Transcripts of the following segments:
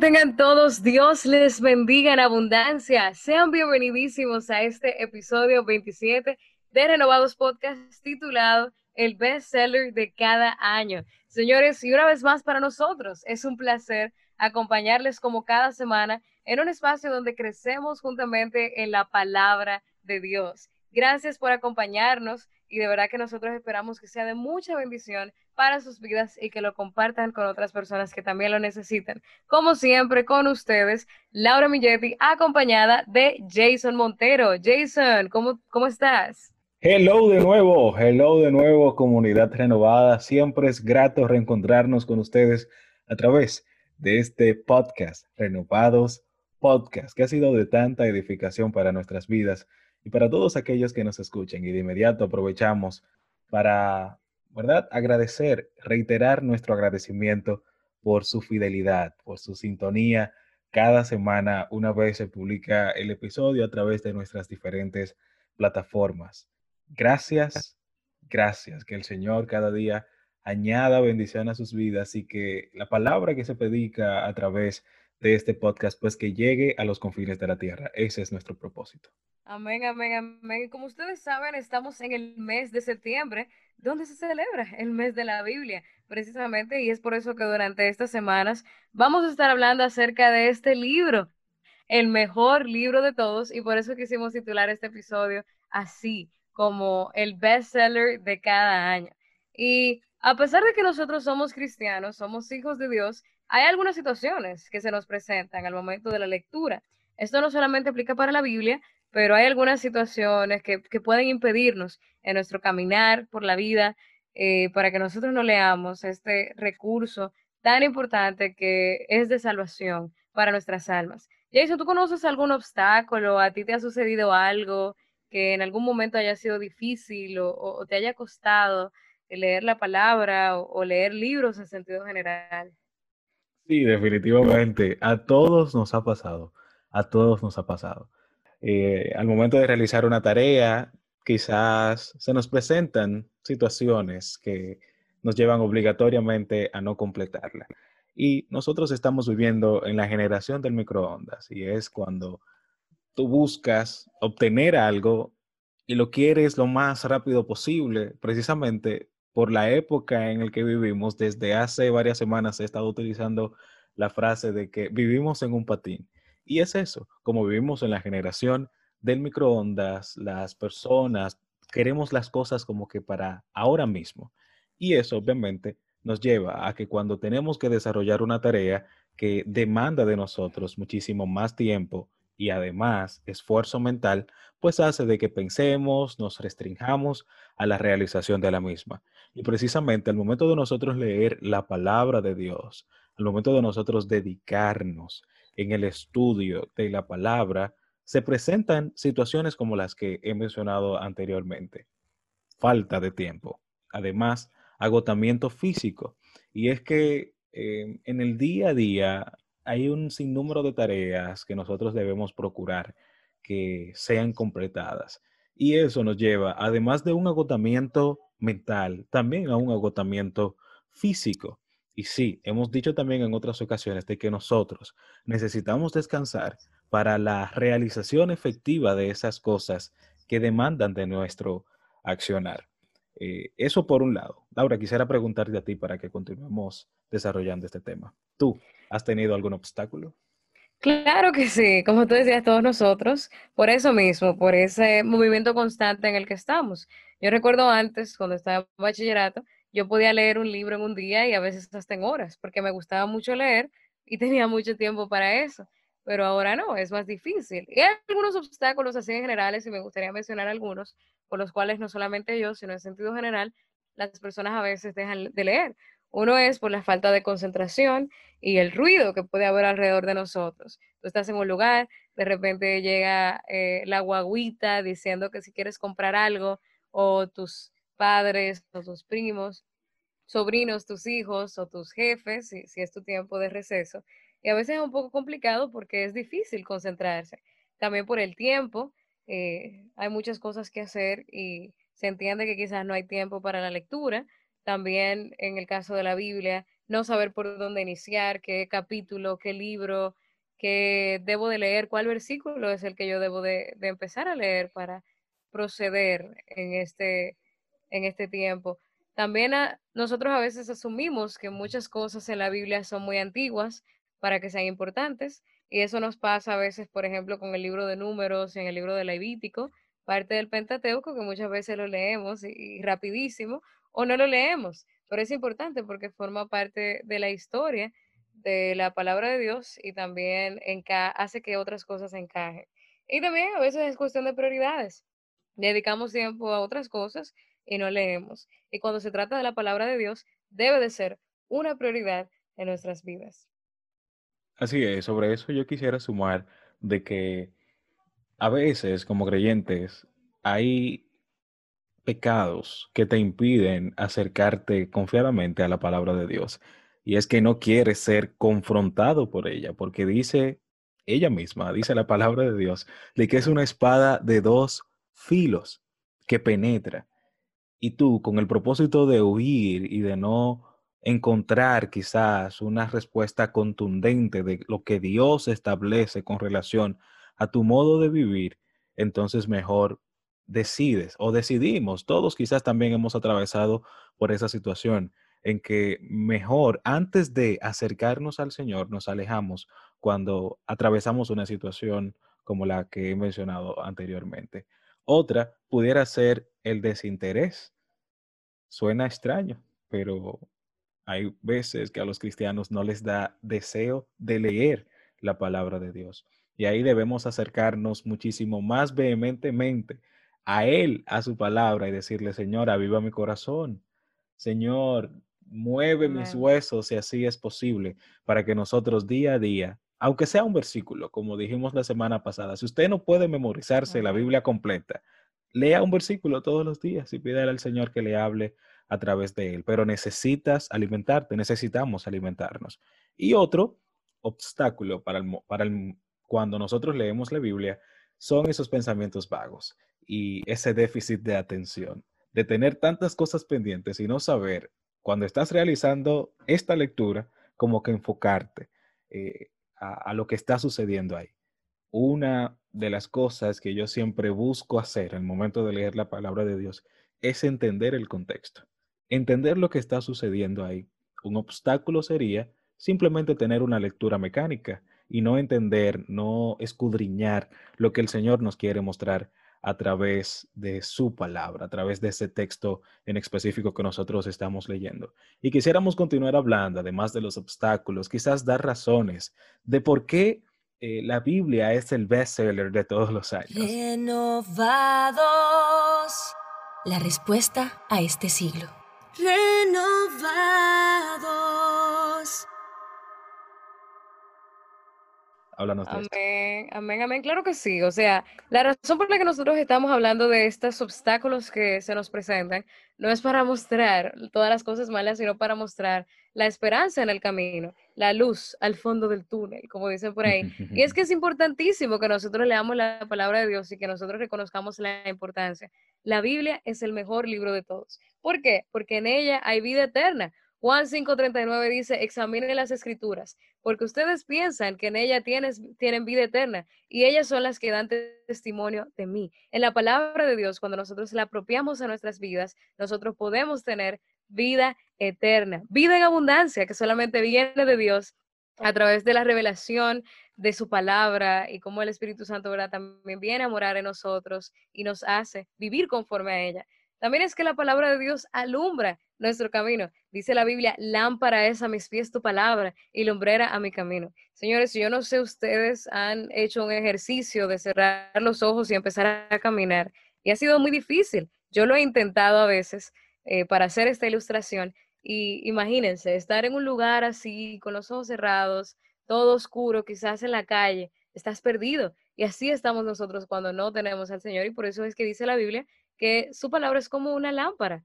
Tengan todos. Dios les bendiga en abundancia. Sean bienvenidísimos a este episodio 27 de Renovados Podcast titulado El Best Seller de cada año. Señores, y una vez más para nosotros, es un placer acompañarles como cada semana en un espacio donde crecemos juntamente en la palabra de Dios. Gracias por acompañarnos y de verdad que nosotros esperamos que sea de mucha bendición para sus vidas y que lo compartan con otras personas que también lo necesitan. Como siempre, con ustedes, Laura Milletti, acompañada de Jason Montero. Jason, ¿cómo, cómo estás? Hello de nuevo, hello de nuevo, comunidad renovada. Siempre es grato reencontrarnos con ustedes a través de este podcast, Renovados Podcast, que ha sido de tanta edificación para nuestras vidas y para todos aquellos que nos escuchen. Y de inmediato aprovechamos para ¿verdad? Agradecer, reiterar nuestro agradecimiento por su fidelidad, por su sintonía. Cada semana, una vez se publica el episodio a través de nuestras diferentes plataformas. Gracias, gracias. Que el Señor cada día añada bendición a sus vidas y que la palabra que se predica a través de este podcast, pues que llegue a los confines de la tierra. Ese es nuestro propósito. Amén, amén, amén. Como ustedes saben, estamos en el mes de septiembre, donde se celebra el mes de la Biblia, precisamente, y es por eso que durante estas semanas vamos a estar hablando acerca de este libro, el mejor libro de todos, y por eso quisimos titular este episodio así, como el bestseller de cada año. Y a pesar de que nosotros somos cristianos, somos hijos de Dios, hay algunas situaciones que se nos presentan al momento de la lectura. Esto no solamente aplica para la Biblia, pero hay algunas situaciones que, pueden impedirnos en nuestro caminar por la vida eh, para que nosotros no leamos este recurso tan importante que es de salvación para nuestras almas. Jason, ¿tú conoces algún obstáculo? ¿A ti te ha sucedido algo que en algún momento haya sido difícil o, te haya costado leer la palabra o leer libros en sentido general? Sí, definitivamente. A todos nos ha pasado. A todos nos ha pasado. Eh, al momento de realizar una tarea, quizás se nos presentan situaciones que nos llevan obligatoriamente a no completarla. Y nosotros estamos viviendo en la generación del microondas y es cuando tú buscas obtener algo y lo quieres lo más rápido posible, precisamente por la época en la que vivimos. Desde hace varias semanas he estado utilizando la frase de que vivimos en un patín. Y es eso, como vivimos en la generación del microondas, las personas queremos las cosas como que para ahora mismo. Y eso obviamente nos lleva a que cuando tenemos que desarrollar una tarea que demanda de nosotros muchísimo más tiempo y además esfuerzo mental, pues hace de que pensemos, nos restringamos a la realización de la misma. Y precisamente al momento de nosotros leer la palabra de Dios, al momento de nosotros dedicarnos en el estudio de la palabra, se presentan situaciones como las que he mencionado anteriormente. Falta de tiempo. Además, agotamiento físico. Y es que eh, en el día a día hay un sinnúmero de tareas que nosotros debemos procurar que sean completadas. Y eso nos lleva, además de un agotamiento mental, también a un agotamiento físico. Y sí, hemos dicho también en otras ocasiones de que nosotros necesitamos descansar para la realización efectiva de esas cosas que demandan de nuestro accionar. Eh, eso por un lado. Laura, quisiera preguntarte a ti para que continuemos desarrollando este tema. ¿Tú has tenido algún obstáculo? Claro que sí, como tú decías, todos nosotros, por eso mismo, por ese movimiento constante en el que estamos. Yo recuerdo antes, cuando estaba en bachillerato, yo podía leer un libro en un día y a veces hasta en horas, porque me gustaba mucho leer y tenía mucho tiempo para eso. Pero ahora no, es más difícil. Y hay algunos obstáculos así en generales, y me gustaría mencionar algunos, por los cuales no solamente yo, sino en sentido general, las personas a veces dejan de leer. Uno es por la falta de concentración y el ruido que puede haber alrededor de nosotros. Tú estás en un lugar, de repente llega eh, la guaguita diciendo que si quieres comprar algo, o tus padres, o tus primos, sobrinos, tus hijos o tus jefes, si, si es tu tiempo de receso. Y a veces es un poco complicado porque es difícil concentrarse. También por el tiempo, eh, hay muchas cosas que hacer y se entiende que quizás no hay tiempo para la lectura. También en el caso de la Biblia, no saber por dónde iniciar, qué capítulo, qué libro, qué debo de leer, cuál versículo es el que yo debo de, de empezar a leer para proceder en este, en este tiempo. También nosotros a veces asumimos que muchas cosas en la Biblia son muy antiguas para que sean importantes y eso nos pasa a veces, por ejemplo, con el libro de números, en el libro de Levítico, parte del Pentateuco, que muchas veces lo leemos y, rapidísimo o no lo leemos, pero es importante porque forma parte de la historia de la palabra de Dios y también hace que otras cosas encajen. Y también a veces es cuestión de prioridades. Dedicamos tiempo a otras cosas y no leemos. Y cuando se trata de la palabra de Dios, debe de ser una prioridad en nuestras vidas. Así es, sobre eso yo quisiera sumar de que a veces como creyentes hay pecados que te impiden acercarte confiadamente a la palabra de Dios. Y es que no quieres ser confrontado por ella, porque dice ella misma, dice la palabra de Dios, de que es una espada de dos filos que penetra y tú con el propósito de huir y de no encontrar quizás una respuesta contundente de lo que Dios establece con relación a tu modo de vivir, entonces mejor decides o decidimos, todos quizás también hemos atravesado por esa situación en que mejor antes de acercarnos al Señor nos alejamos cuando atravesamos una situación como la que he mencionado anteriormente. Otra pudiera ser el desinterés Suena extraño, pero hay veces que a los cristianos no les da deseo de leer la palabra de Dios. Y ahí debemos acercarnos muchísimo más vehementemente a Él, a su palabra, y decirle, Señor, aviva mi corazón. Señor, mueve mis huesos si así es posible, para que nosotros día a día, aunque sea un versículo, como dijimos la semana pasada, si usted no puede memorizarse la Biblia completa, lea un versículo todos los días y pídale al Señor que le hable a través de él. Pero necesitas alimentarte, necesitamos alimentarnos. Y otro obstáculo para, para cuando nosotros leemos la Biblia son esos pensamientos vagos y ese déficit de atención, de tener tantas cosas pendientes y no saber cuando estás realizando esta lectura, como que enfocarte eh, a lo que está sucediendo ahí una de las cosas que yo siempre busco hacer al momento de leer la palabra de Dios es entender el contexto, entender lo que está sucediendo ahí. Un obstáculo sería simplemente tener una lectura mecánica y no entender, no escudriñar lo que el Señor nos quiere mostrar a través de su palabra, a través de ese texto en específico que nosotros estamos leyendo. Y quisiéramos continuar hablando, además de los obstáculos, quizás dar razones de por qué eh, la Biblia es el bestseller de todos los años. Renovados. La respuesta a este siglo. Renovados. Háblanos de amén, amén, amén. Claro que sí. O sea, la razón por la que nosotros estamos hablando de estos obstáculos que se nos presentan no es para mostrar todas las cosas malas, sino para mostrar la esperanza en el camino, la luz al fondo del túnel, como dicen por ahí. Y es que es importantísimo que nosotros leamos la palabra de Dios y que nosotros reconozcamos la importancia. La Biblia es el mejor libro de todos. ¿Por qué? Porque en ella hay vida eterna. Juan 5:39 dice, examinen las escrituras, porque ustedes piensan que en ella tienen vida eterna y ellas son las que dan testimonio de mí. En la palabra de Dios, cuando nosotros la apropiamos a nuestras vidas, nosotros podemos tener vida eterna, vida en abundancia que solamente viene de Dios a través de la revelación de su palabra y cómo el Espíritu Santo ¿verdad? también viene a morar en nosotros y nos hace vivir conforme a ella. También es que la palabra de Dios alumbra nuestro camino. Dice la Biblia, lámpara es a mis pies tu palabra y lumbrera a mi camino. Señores, yo no sé, ustedes han hecho un ejercicio de cerrar los ojos y empezar a caminar y ha sido muy difícil. Yo lo he intentado a veces, eh, para hacer esta ilustración. Y imagínense, estar en un lugar así, con los ojos cerrados, todo oscuro, quizás en la calle, estás perdido. Y así estamos nosotros cuando no tenemos al Señor. Y por eso es que dice la Biblia que su palabra es como una lámpara,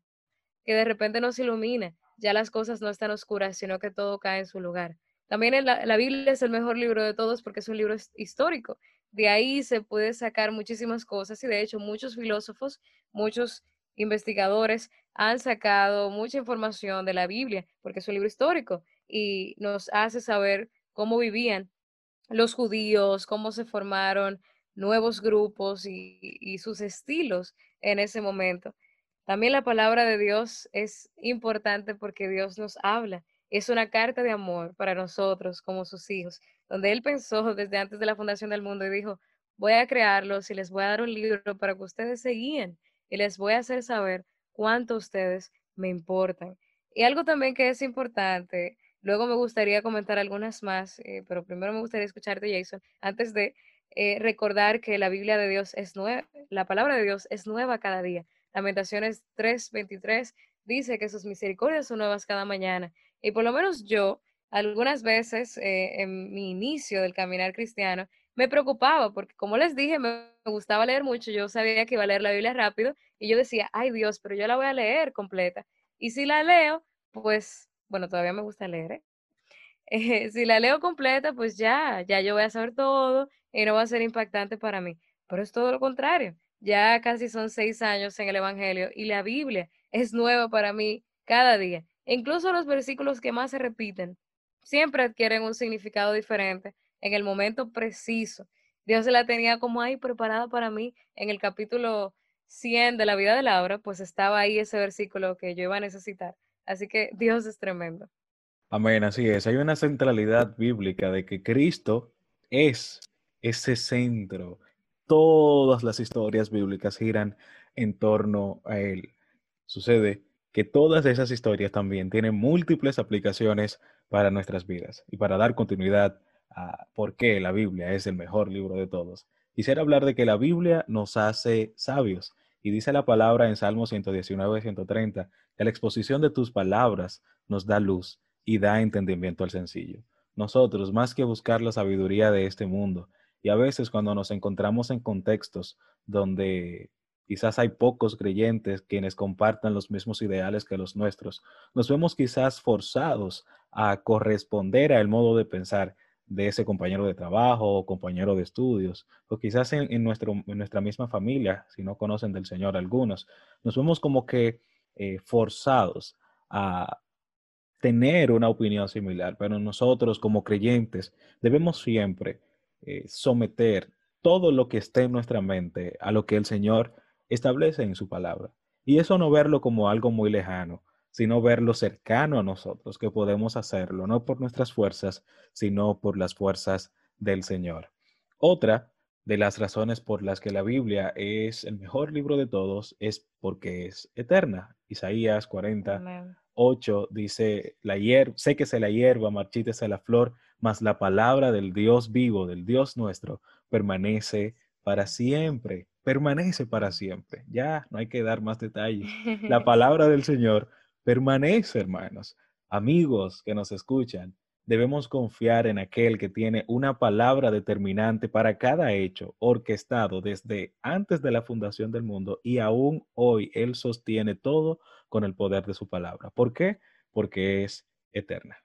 que de repente nos ilumina. Ya las cosas no están oscuras, sino que todo cae en su lugar. También la, la Biblia es el mejor libro de todos porque es un libro histórico. De ahí se puede sacar muchísimas cosas y de hecho muchos filósofos, muchos investigadores han sacado mucha información de la Biblia porque es un libro histórico y nos hace saber cómo vivían los judíos, cómo se formaron nuevos grupos y, sus estilos en ese momento. También la palabra de Dios es importante porque Dios nos habla. Es una carta de amor para nosotros como sus hijos, donde Él pensó desde antes de la fundación del mundo y dijo, voy a crearlos y les voy a dar un libro para que ustedes se guíen y les voy a hacer saber cuánto ustedes me importan. Y algo también que es importante Luego me gustaría comentar algunas más, eh, pero primero me gustaría escucharte, Jason, antes de eh, recordar que la Biblia de Dios es nueva, la palabra de Dios es nueva cada día. Lamentaciones 3:23 dice que sus misericordias son nuevas cada mañana. Y por lo menos yo, algunas veces eh, en mi inicio del caminar cristiano, me preocupaba porque, como les dije, me gustaba leer mucho. Yo sabía que iba a leer la Biblia rápido y yo decía, ay Dios, pero yo la voy a leer completa. Y si la leo, pues bueno, todavía me gusta leer, ¿eh? Si la leo completa, pues ya, ya yo voy a saber todo y no va a ser impactante para mí. Pero es todo lo contrario. Ya casi son seis años en el Evangelio y la Biblia es nueva para mí cada día. Incluso los versículos que más se repiten siempre adquieren un significado diferente en el momento preciso. Dios se la tenía como ahí preparada para mí en el capítulo 100 de la vida de Laura, pues estaba ahí ese versículo que yo iba a necesitar Así que Dios es tremendo. Amén, así es. Hay una centralidad bíblica de que Cristo es ese centro. Todas las historias bíblicas giran en torno a Él. Sucede que todas esas historias también tienen múltiples aplicaciones para nuestras vidas y para dar continuidad a por qué la Biblia es el mejor libro de todos. Quisiera hablar de que la Biblia nos hace sabios y dice la palabra en Salmo 119, 130, que la exposición de tus palabras nos da luz y da entendimiento al sencillo. Nosotros, más que buscar la sabiduría de este mundo, y a veces cuando nos encontramos en contextos donde quizás hay pocos creyentes quienes compartan los mismos ideales que los nuestros, nos vemos quizás forzados a corresponder al modo de pensar de ese compañero de trabajo o compañero de estudios, o quizás en, nuestro, en nuestra misma familia, si no conocen del Señor algunos, nos vemos como que eh, forzados a tener una opinión similar, pero nosotros como creyentes debemos siempre eh, someter todo lo que esté en nuestra mente a lo que el Señor establece en su palabra. Y eso no verlo como algo muy lejano, sino verlo cercano a nosotros, que podemos hacerlo, no por nuestras fuerzas, sino por las fuerzas del Señor. Otra de las razones por las que la Biblia es el mejor libro de todos es porque es eterna. Isaías 48 dice, la hierba, séquese la hierba, marchítese la flor, mas la palabra del Dios vivo, del Dios nuestro, permanece para siempre, permanece para siempre. Ya no hay que dar más detalles. La palabra del Señor permanece, hermanos. Amigos que nos escuchan, debemos confiar en aquel que tiene una palabra determinante para cada hecho orquestado desde antes de la fundación del mundo y aún hoy Él sostiene todo con el poder de su palabra. ¿Por qué? Porque es eterna.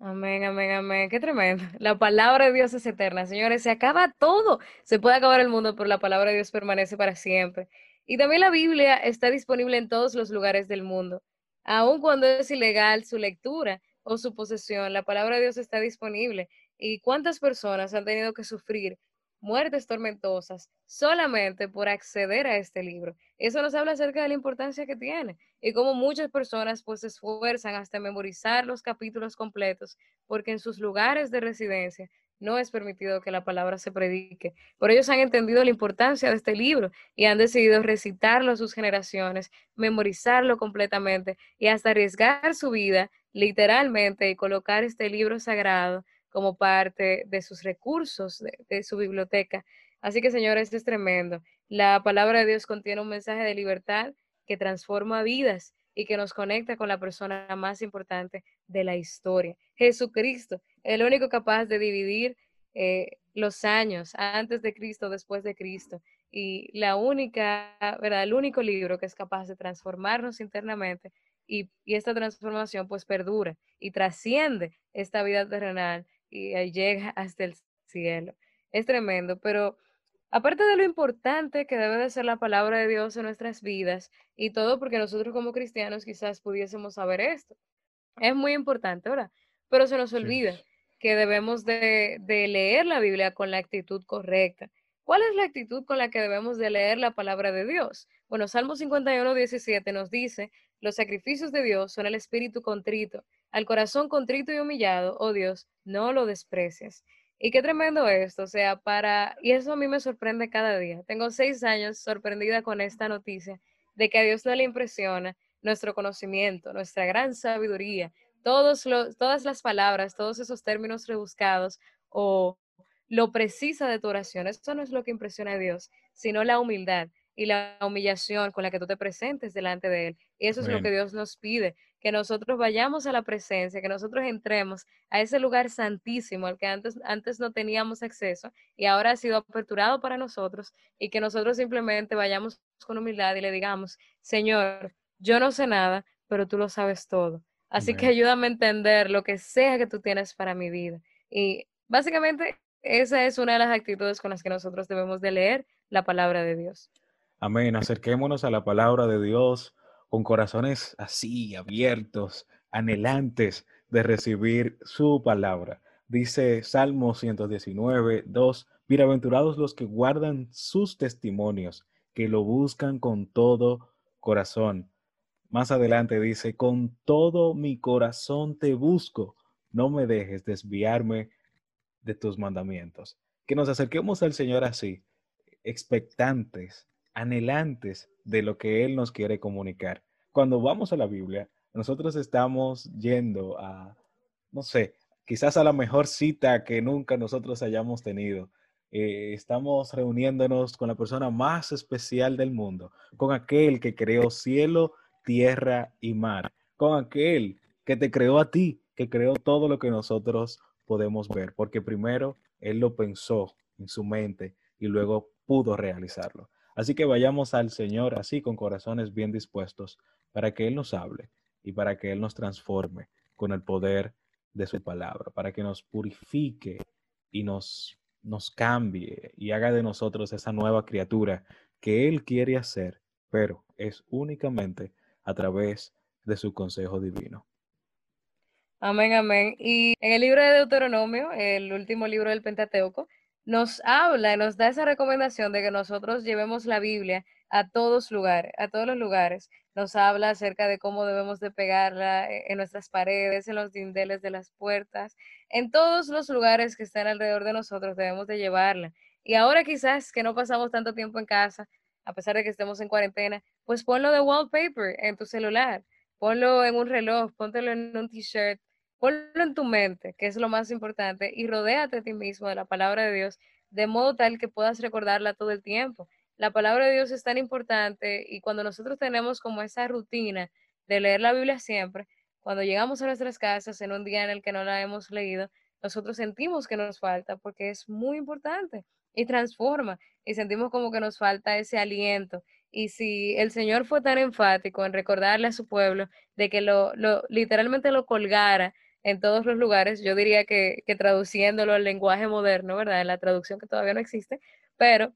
Amén, amén, amén. Qué tremendo. La palabra de Dios es eterna. Señores, se acaba todo. Se puede acabar el mundo, pero la palabra de Dios permanece para siempre. Y también la Biblia está disponible en todos los lugares del mundo aun cuando es ilegal su lectura o su posesión, la palabra de Dios está disponible. ¿Y cuántas personas han tenido que sufrir muertes tormentosas solamente por acceder a este libro? Eso nos habla acerca de la importancia que tiene y cómo muchas personas pues se esfuerzan hasta memorizar los capítulos completos porque en sus lugares de residencia no es permitido que la palabra se predique. Por ellos han entendido la importancia de este libro y han decidido recitarlo a sus generaciones, memorizarlo completamente y hasta arriesgar su vida literalmente y colocar este libro sagrado como parte de sus recursos, de, su biblioteca. Así que, señores, esto es tremendo. La palabra de Dios contiene un mensaje de libertad que transforma vidas y que nos conecta con la persona más importante de la historia, Jesucristo, el único capaz de dividir eh, los años antes de Cristo, después de Cristo, y la única, ¿verdad? El único libro que es capaz de transformarnos internamente y, esta transformación pues perdura y trasciende esta vida terrenal y llega hasta el cielo. Es tremendo, pero aparte de lo importante que debe de ser la palabra de Dios en nuestras vidas y todo porque nosotros como cristianos quizás pudiésemos saber esto, es muy importante, ¿verdad? Pero se nos olvida que debemos de, de leer la Biblia con la actitud correcta ¿Cuál es la actitud con la que debemos de leer la palabra de Dios? Bueno, Salmo 51, 17 nos dice, los sacrificios de Dios son el espíritu contrito, al corazón contrito y humillado, oh Dios, no lo desprecias. Y qué tremendo esto, o sea, para, y eso a mí me sorprende cada día. Tengo seis años sorprendida con esta noticia de que a Dios no le impresiona nuestro conocimiento, nuestra gran sabiduría, todos los, todas las palabras, todos esos términos rebuscados o lo precisa de tu oración. Eso no es lo que impresiona a Dios, sino la humildad y la humillación con la que tú te presentes delante de Él. Y eso es lo que Dios nos pide, que nosotros vayamos a la presencia, que nosotros entremos a ese lugar santísimo al que antes, antes no teníamos acceso y ahora ha sido aperturado para nosotros y que nosotros simplemente vayamos con humildad y le digamos, Señor, yo no sé nada, pero tú lo sabes todo. Así que ayúdame a entender lo que sea que tú tienes para mi vida. Y básicamente esa es una de las actitudes con las que nosotros debemos de leer la palabra de Dios. Amén. Acerquémonos a la palabra de Dios con corazones así, abiertos, anhelantes de recibir su palabra. Dice Salmo 119, 2, Bienaventurados los que guardan sus testimonios, que lo buscan con todo corazón. Más adelante dice, con todo mi corazón te busco, no me dejes desviarme de tus mandamientos. Que nos acerquemos al Señor así, expectantes, anhelantes de lo que Él nos quiere comunicar. Cuando vamos a la Biblia, nosotros estamos yendo a, no sé, quizás a la mejor cita que nunca nosotros hayamos tenido. Eh, estamos reuniéndonos con la persona más especial del mundo, con aquel que creó cielo, tierra y mar, con aquel que te creó a ti, que creó todo lo que nosotros podemos ver, porque primero Él lo pensó en su mente y luego pudo realizarlo. Así que vayamos al Señor así con corazones bien dispuestos para que Él nos hable y para que Él nos transforme con el poder de su palabra, para que nos purifique y nos, nos cambie y haga de nosotros esa nueva criatura que Él quiere hacer, pero es únicamente a través de su consejo divino. Amén, amén. Y en el libro de Deuteronomio, el último libro del Pentateuco, nos habla nos da esa recomendación de que nosotros llevemos la Biblia a todos lugares, a todos los lugares. Nos habla acerca de cómo debemos de pegarla e, en nuestras paredes, en los dindeles de las puertas, en todos los lugares que están alrededor de nosotros debemos de llevarla. Y ahora quizás que no pasamos tanto tiempo en casa, a pesar de que estemos en cuarentena, pues ponlo de wallpaper en tu celular, ponlo en un reloj, póntelo en un t-shirt, Ponlo en tu mente, que es lo más importante, y rodéate a ti mismo de la palabra de Dios, de modo tal que puedas recordarla todo el tiempo. La palabra de Dios es tan importante y cuando nosotros tenemos como esa rutina de leer la Biblia siempre, cuando llegamos a nuestras casas en un día en el que no la hemos leído, nosotros sentimos que nos falta porque es muy importante y transforma y sentimos como que nos falta ese aliento. Y si el Señor fue tan enfático en recordarle a su pueblo de que lo, lo literalmente lo colgara en todos los lugares. Yo diría que, traduciéndolo al lenguaje moderno, ¿verdad? En la traducción que todavía no existe, pero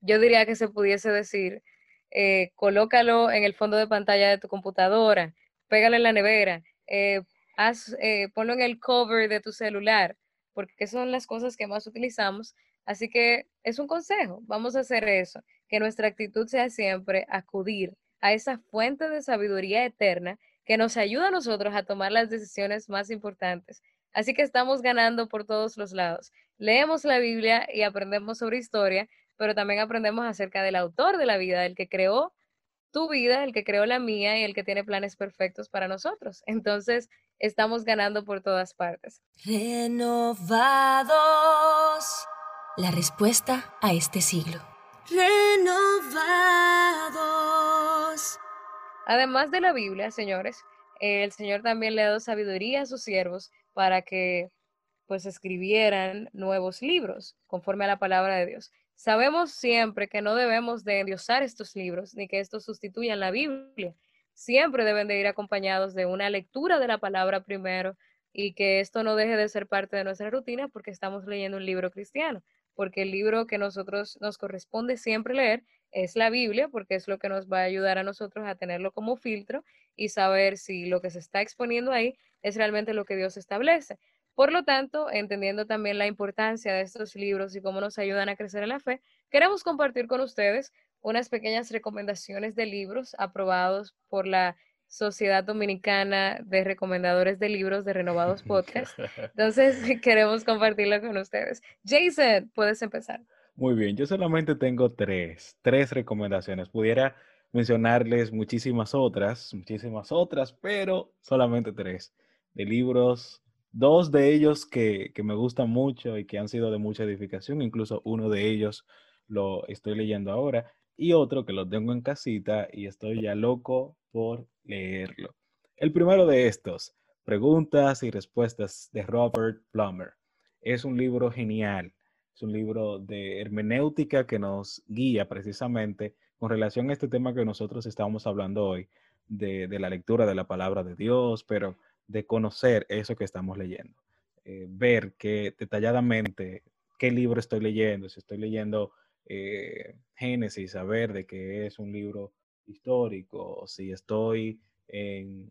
yo diría que se pudiese decir, eh, colócalo en el fondo de pantalla de tu computadora, pégalo en la nevera, eh, haz, eh, ponlo en el cover de tu celular, porque son las cosas que más utilizamos. Así que es un consejo, vamos a hacer eso, que nuestra actitud sea siempre acudir a esa fuente de sabiduría eterna que nos ayuda a nosotros a tomar las decisiones más importantes. Así que estamos ganando por todos los lados. Leemos la Biblia y aprendemos sobre historia, pero también aprendemos acerca del autor de la vida, el que creó tu vida, el que creó la mía y el que tiene planes perfectos para nosotros. Entonces, estamos ganando por todas partes. Renovados. La respuesta a este siglo. Renovados Además de la Biblia, señores, el Señor también le ha dado sabiduría a sus siervos para que pues escribieran nuevos libros conforme a la palabra de Dios. Sabemos siempre que no debemos de endiosar estos libros ni que estos sustituyan la Biblia. Siempre deben de ir acompañados de una lectura de la palabra primero y que esto no deje de ser parte de nuestra rutina porque estamos leyendo un libro cristiano, porque el libro que nosotros nos corresponde siempre leer es la Biblia, porque es lo que nos va a ayudar a nosotros a tenerlo como filtro y saber si lo que se está exponiendo ahí es realmente lo que Dios establece. Por lo tanto, entendiendo también la importancia de estos libros y cómo nos ayudan a crecer en la fe, queremos compartir con ustedes unas pequeñas recomendaciones de libros aprobados por la Sociedad Dominicana de Recomendadores de Libros de Renovados Podcast. Entonces, queremos compartirlo con ustedes. Jason, puedes empezar. Muy bien, yo solamente tengo tres, tres recomendaciones. Pudiera mencionarles muchísimas otras, muchísimas otras, pero solamente tres de libros dos de ellos que, me gustan mucho y que han sido de mucha edificación, incluso uno de ellos lo estoy leyendo ahora y otro que lo tengo en casita y estoy ya loco por leerlo. El primero de estos, Preguntas y Respuestas de Robert Plummer. Es un libro genial, es un libro de hermenéutica que nos guía precisamente con relación a este tema que nosotros estamos hablando hoy, de, la lectura de la palabra de Dios, pero de conocer eso que estamos leyendo. Eh, ver que detalladamente qué libro estoy leyendo, si estoy leyendo eh, Génesis, saber de que es un libro histórico, si estoy en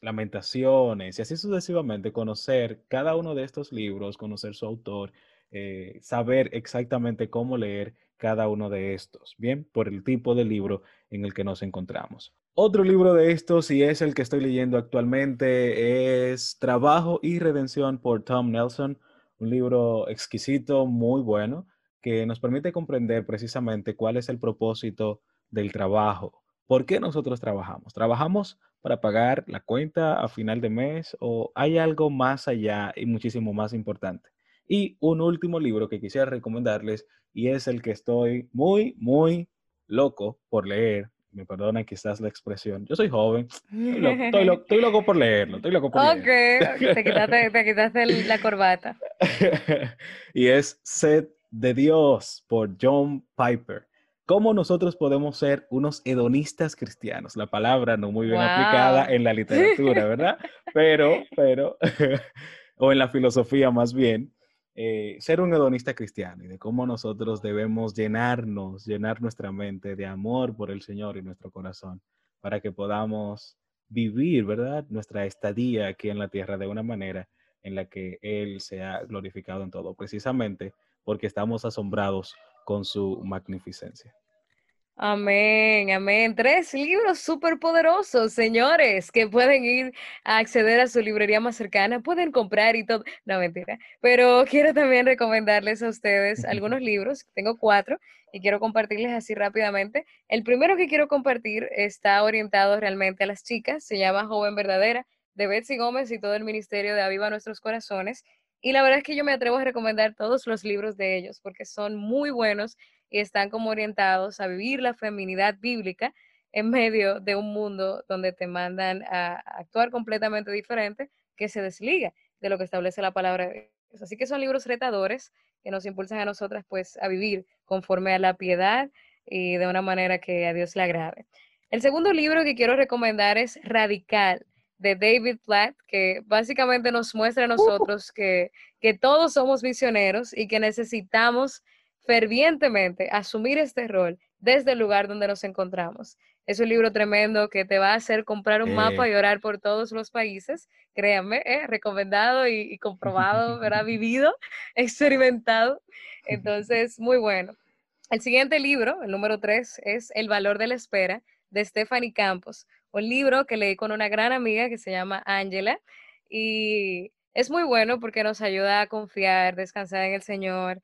Lamentaciones y así sucesivamente, conocer cada uno de estos libros, conocer su autor, eh, saber exactamente cómo leer cada uno de estos, bien, por el tipo de libro en el que nos encontramos. Otro libro de estos, y es el que estoy leyendo actualmente, es Trabajo y Redención por Tom Nelson, un libro exquisito, muy bueno, que nos permite comprender precisamente cuál es el propósito del trabajo. ¿Por qué nosotros trabajamos? ¿Trabajamos para pagar la cuenta a final de mes o hay algo más allá y muchísimo más importante? Y un último libro que quisiera recomendarles y es el que estoy muy, muy loco por leer me perdona quizás la expresión. Yo soy joven, estoy loco, por leerlo, estoy loco por Ok, te quitaste, te quitaste la corbata. y es Sed de Dios por John Piper. ¿Cómo nosotros podemos ser unos hedonistas cristianos? La palabra no muy bien aplicada en la literatura, ¿verdad? Pero, pero, o en la filosofía más bien. Eh, ser un hedonista cristiano y de cómo nosotros debemos llenarnos, llenar nuestra mente de amor por el Señor y nuestro corazón para que podamos vivir, ¿verdad? Nuestra estadía aquí en la tierra de una manera en la que Él sea glorificado en todo, precisamente porque estamos asombrados con su magnificencia. Amén, amén. Tres libros súper poderosos, señores, que pueden ir a acceder a su librería más cercana, pueden comprar y todo. No, mentira. Pero quiero también recomendarles a ustedes algunos libros. Tengo cuatro y quiero compartirles así rápidamente. El primero que quiero compartir está orientado realmente a las chicas. Se llama Joven Verdadera, de Betsy Gómez y todo el ministerio de Aviva Nuestros Corazones. Y la verdad es que yo me atrevo a recomendar todos los libros de ellos porque son muy buenos y están como orientados a vivir la feminidad bíblica en medio de un mundo donde te mandan a actuar completamente diferente que se desliga de lo que establece la palabra de Dios. Así que son libros retadores que nos impulsan a nosotras pues a vivir conforme a la piedad y de una manera que a Dios le agrade. El segundo libro que quiero recomendar es Radical de David Platt, que básicamente nos muestra a nosotros que, que todos somos misioneros y que necesitamos fervientemente asumir este rol desde el lugar donde nos encontramos. Es un libro tremendo que te va a hacer comprar un mapa y orar por todos los países. Créanme, ¿eh? recomendado y, comprobado, ¿verdad? vivido, experimentado. Entonces, muy bueno. El siguiente libro, el número tres, es El valor de la espera de Stephanie Campos, un libro que leí con una gran amiga que se llama Angela y es muy bueno porque nos ayuda a confiar, descansar en el Señor,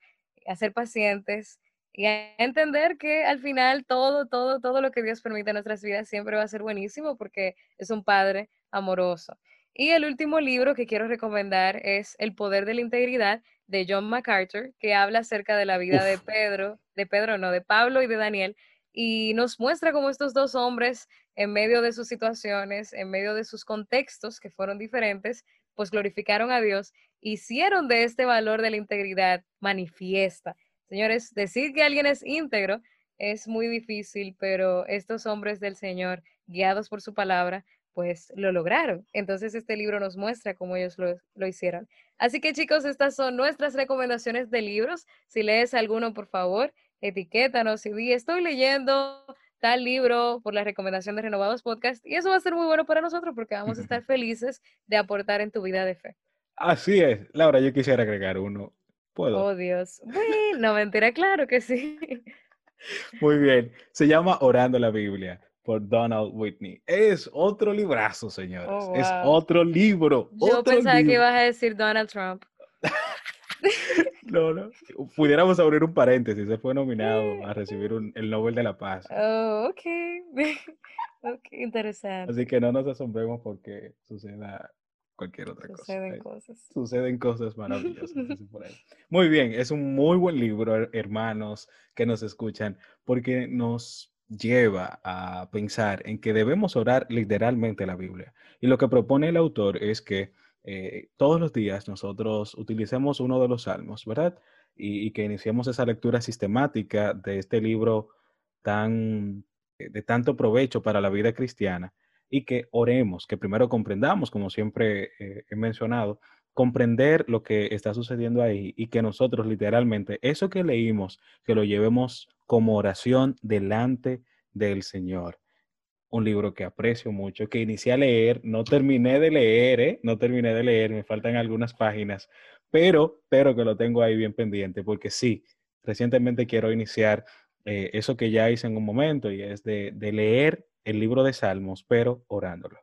a ser pacientes y a entender que al final todo, todo, todo lo que Dios permite en nuestras vidas siempre va a ser buenísimo porque es un Padre amoroso. Y el último libro que quiero recomendar es El Poder de la Integridad de John MacArthur, que habla acerca de la vida de Pedro, de Pedro no, de Pablo y de Daniel, y nos muestra cómo estos dos hombres, en medio de sus situaciones, en medio de sus contextos que fueron diferentes, pues glorificaron a Dios, hicieron de este valor de la integridad manifiesta. Señores, decir que alguien es íntegro es muy difícil, pero estos hombres del Señor, guiados por su palabra, pues lo lograron. Entonces este libro nos muestra cómo ellos lo, lo, hicieron. Así que chicos, estas son nuestras recomendaciones de libros. Si lees alguno, por favor, etiquétanos y di, estoy leyendo tal libro por la recomendación de Renovados Podcast y eso va a ser muy bueno para nosotros porque vamos a estar felices de aportar en tu vida de fe. Así es. Laura, yo quisiera agregar uno. ¿Puedo? Oh, Dios. Bueno, mentira, claro que sí. Muy bien. Se llama Orando la Biblia por Donald Whitney. Es otro librazo, señores. Oh, Es wow. otro libro. Yo otro pensaba que libro. ibas a decir Donald Trump. No, no. Pudiéramos abrir un paréntesis. Se fue nominado a recibir un- el Nobel de la Paz. Oh, ok. ok, interesante. Así que no nos asombremos porque suceda cualquier otra cosa. Suceden Eh, cosas. Suceden cosas maravillosas. dicen por ahí. Muy bien, es un muy buen libro, her- hermanos que nos escuchan, porque nos lleva a pensar en que debemos orar literalmente la Biblia. Y lo que propone el autor es que eh, todos los días nosotros utilicemos uno de los salmos, ¿verdad? Y, que iniciemos esa lectura sistemática de este libro tan eh, de tanto provecho para la vida cristiana y que oremos, que primero comprendamos, como siempre eh, he mencionado, comprender lo que está sucediendo ahí y que nosotros literalmente eso que leímos, que lo llevemos como oración delante del Señor. Un libro que aprecio mucho, que inicié a leer, no terminé de leer, ¿eh? no terminé de leer, me faltan algunas páginas, pero, pero que lo tengo ahí bien pendiente, porque sí, recientemente quiero iniciar eh, eso que ya hice en un momento y es de, de leer el libro de Salmos, pero orándolo.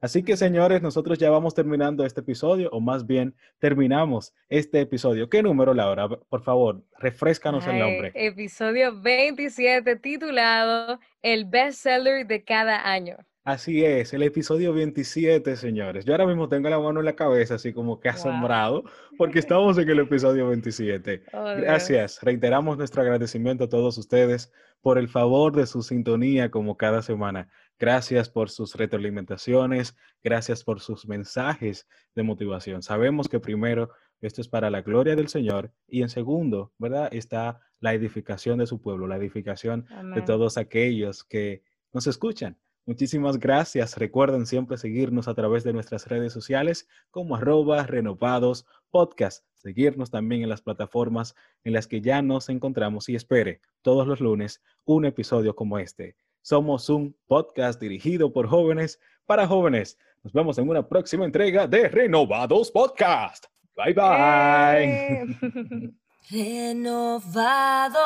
Así que, señores, nosotros ya vamos terminando este episodio, o más bien terminamos este episodio. ¿Qué número, Laura? Por favor, refrescanos el nombre. Episodio 27 titulado El bestseller de cada año. Así es, el episodio 27, señores. Yo ahora mismo tengo la mano en la cabeza, así como que Wow. asombrado, porque estamos en el episodio 27. Oh. Gracias. Reiteramos nuestro agradecimiento a todos ustedes por el favor de su sintonía como cada semana. Gracias por sus retroalimentaciones, gracias por sus mensajes de motivación. Sabemos que primero esto es para la gloria del Señor y en segundo, ¿verdad? Está la edificación de su pueblo, la edificación de Amén. todos aquellos que nos escuchan. Muchísimas gracias. Recuerden siempre seguirnos a través de nuestras redes sociales como arroba renovados podcast. Seguirnos también en las plataformas en las que ya nos encontramos y espere todos los lunes un episodio como este. Somos un podcast dirigido por jóvenes para jóvenes. Nos vemos en una próxima entrega de Renovados Podcast. Bye bye. Renovados.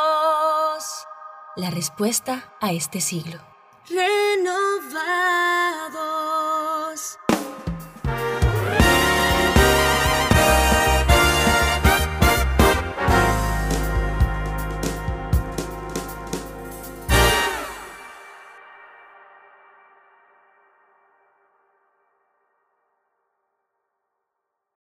La respuesta a este siglo renovados.